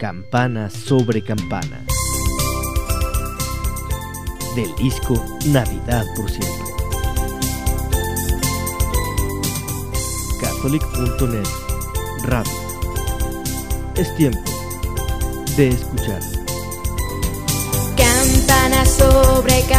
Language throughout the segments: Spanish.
Campana sobre Campana. Del disco Navidad por siempre. Catholic.net Radio. Es tiempo de escuchar. Campana sobre Campana.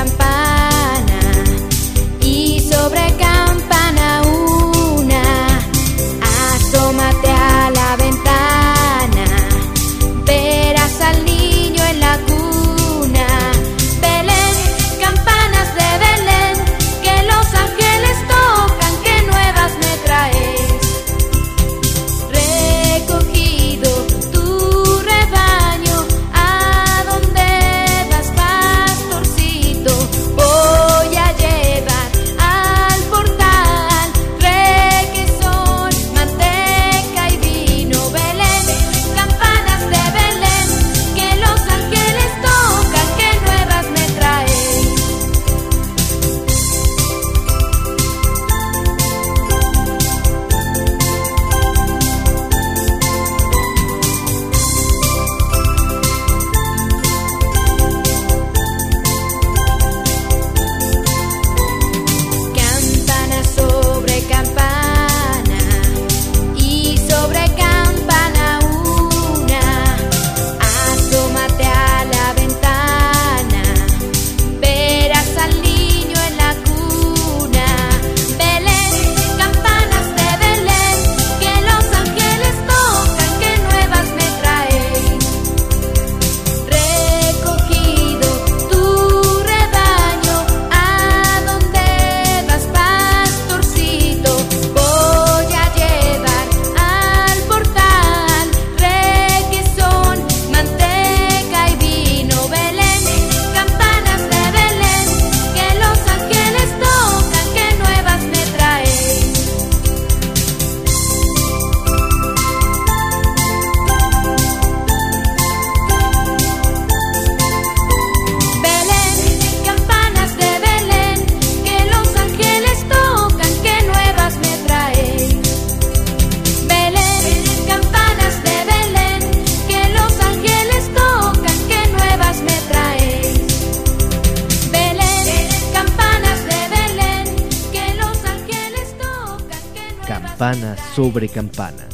Campana sobre Campana.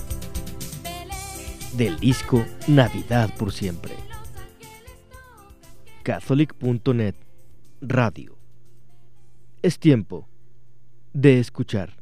Del disco Navidad por siempre. Catholic.net Radio. Es tiempo de escuchar.